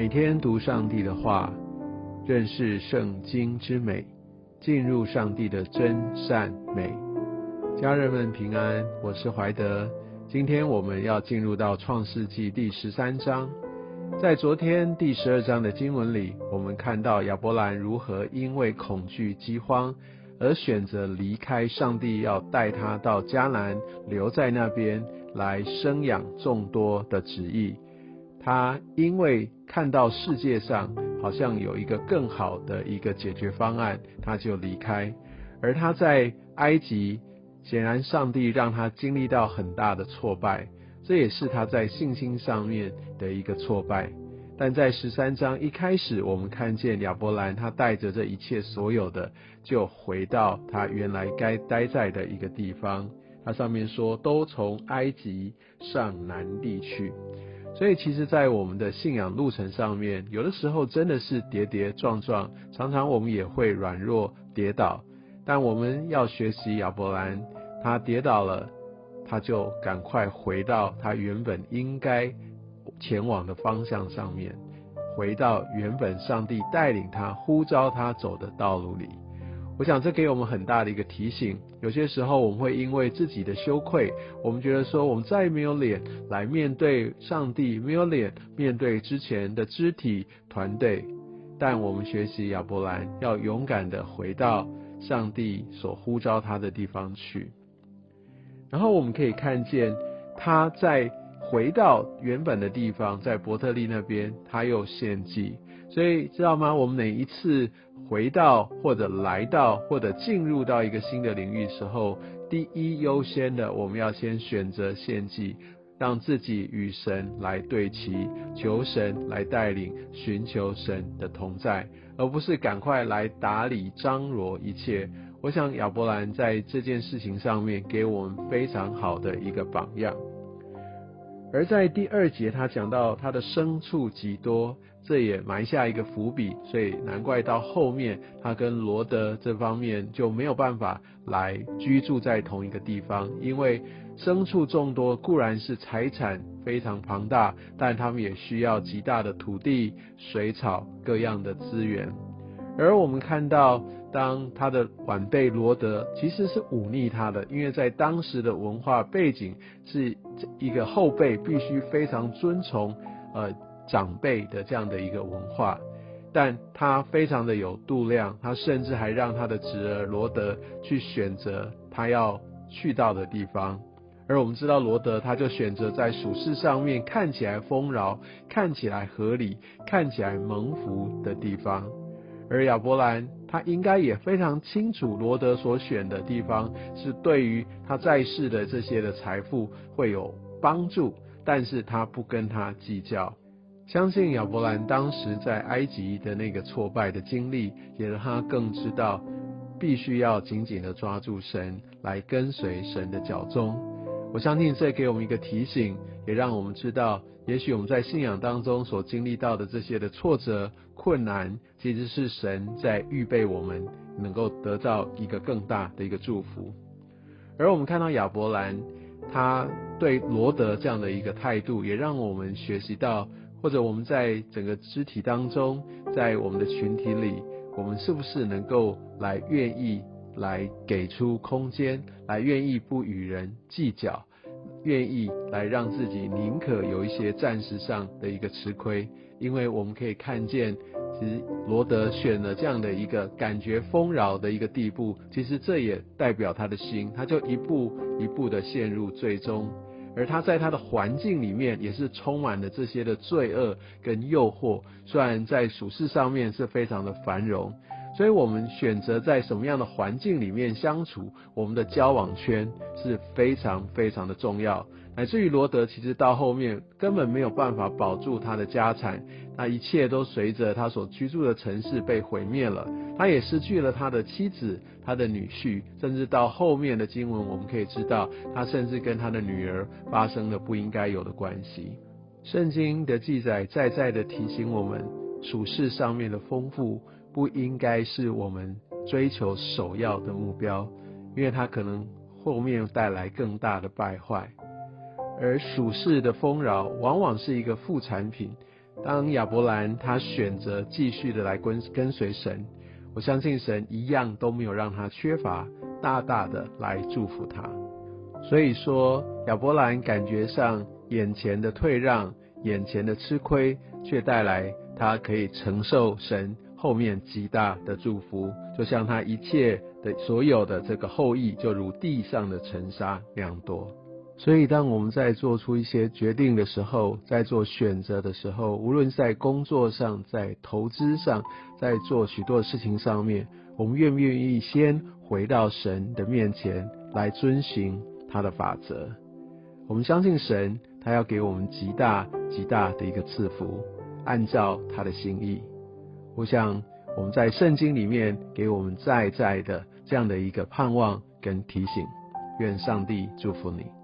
每天读上帝的话，认识圣经之美，进入上帝的真善美。家人们平安，我是怀德。今天我们要进入到创世纪第十三章。在昨天第十二章的经文里，我们看到亚伯兰如何因为恐惧饥荒而选择离开上帝要带他到迦南，留在那边来生养众多的旨意。他因为看到世界上好像有一个更好的一个解决方案，他就离开。而他在埃及，显然上帝让他经历到很大的挫败，这也是他在信心上面的一个挫败。但在十三章一开始，我们看见亚伯兰他带着这一切所有的，就回到他原来该待在的一个地方。他上面说，都从埃及上南地去。所以，其实，在我们的信仰路程上面，有的时候真的是跌跌撞撞，常常我们也会软弱跌倒。但我们要学习亚伯兰，他跌倒了，他就赶快回到他原本应该前往的方向上面，回到原本上帝带领他、呼召他走的道路里。我想这给我们很大的一个提醒。有些时候我们会因为自己的羞愧，我们觉得说我们再也没有脸来面对上帝，没有脸面对之前的肢体团队。但我们学习亚伯兰，要勇敢的回到上帝所呼召他的地方去。然后我们可以看见他在回到原本的地方，在伯特利那边，他又献祭。所以知道吗？我们每一次回到或者来到或者进入到一个新的领域时候，第一优先的，我们要先选择献祭，让自己与神来对齐，求神来带领，寻求神的同在，而不是赶快来打理张罗一切。我想亚伯兰在这件事情上面给我们非常好的一个榜样。而在第二节，他讲到他的牲畜极多。这也埋下一个伏笔，所以难怪到后面他跟罗德这方面就没有办法来居住在同一个地方，因为牲畜众多固然是财产非常庞大，但他们也需要极大的土地、水草各样的资源。而我们看到，当他的晚辈罗德其实是忤逆他的，因为在当时的文化背景是一个后辈必须非常尊崇，呃。长辈的这样的一个文化，但他非常的有度量，他甚至还让他的侄儿罗德去选择他要去到的地方，而我们知道罗德他就选择在属世上面看起来丰饶、看起来合理、看起来蒙福的地方，而亚伯兰他应该也非常清楚罗德所选的地方是对于他在世的这些的财富会有帮助，但是他不跟他计较。相信亚伯兰当时在埃及的那个挫败的经历，也让他更知道，必须要紧紧的抓住神，来跟随神的脚踪。我相信这给我们一个提醒，也让我们知道，也许我们在信仰当中所经历到的这些的挫折、困难，其实是神在预备我们，能够得到一个更大的一个祝福。而我们看到亚伯兰，他对罗德这样的一个态度，也让我们学习到。或者我们在整个肢体当中，在我们的群体里，我们是不是能够来愿意来给出空间，来愿意不与人计较，愿意来让自己宁可有一些暂时上的一个吃亏？因为我们可以看见，其实罗德选了这样的一个感觉丰饶的一个地步，其实这也代表他的心，他就一步一步的陷入最终。而他在他的环境里面也是充满了这些的罪恶跟诱惑，虽然在属世上面是非常的繁荣，所以我们选择在什么样的环境里面相处，我们的交往圈是非常非常的重要。乃至于罗德其实到后面根本没有办法保住他的家产，那一切都随着他所居住的城市被毁灭了，他也失去了他的妻子、他的女婿，甚至到后面的经文我们可以知道，他甚至跟他的女儿发生了不应该有的关系。圣经的记载再再的提醒我们，处世上面的丰富不应该是我们追求首要的目标，因为它可能后面带来更大的败坏。而属世的丰饶往往是一个副产品，当亚伯兰他选择继续的来跟跟随神，我相信神一样都没有让他缺乏，大大的来祝福他。所以说，亚伯兰感觉上眼前的退让，眼前的吃亏，却带来他可以承受神后面极大的祝福，就像他一切的所有的这个后裔，就如地上的尘沙那样多。所以，当我们在做出一些决定的时候，在做选择的时候，无论在工作上、在投资上、在做许多事情上面，我们愿不愿意先回到神的面前来遵循他的法则？我们相信神，他要给我们极大极大的一个赐福，按照他的心意。我想我们在圣经里面给我们在在的这样的一个盼望跟提醒。愿上帝祝福你。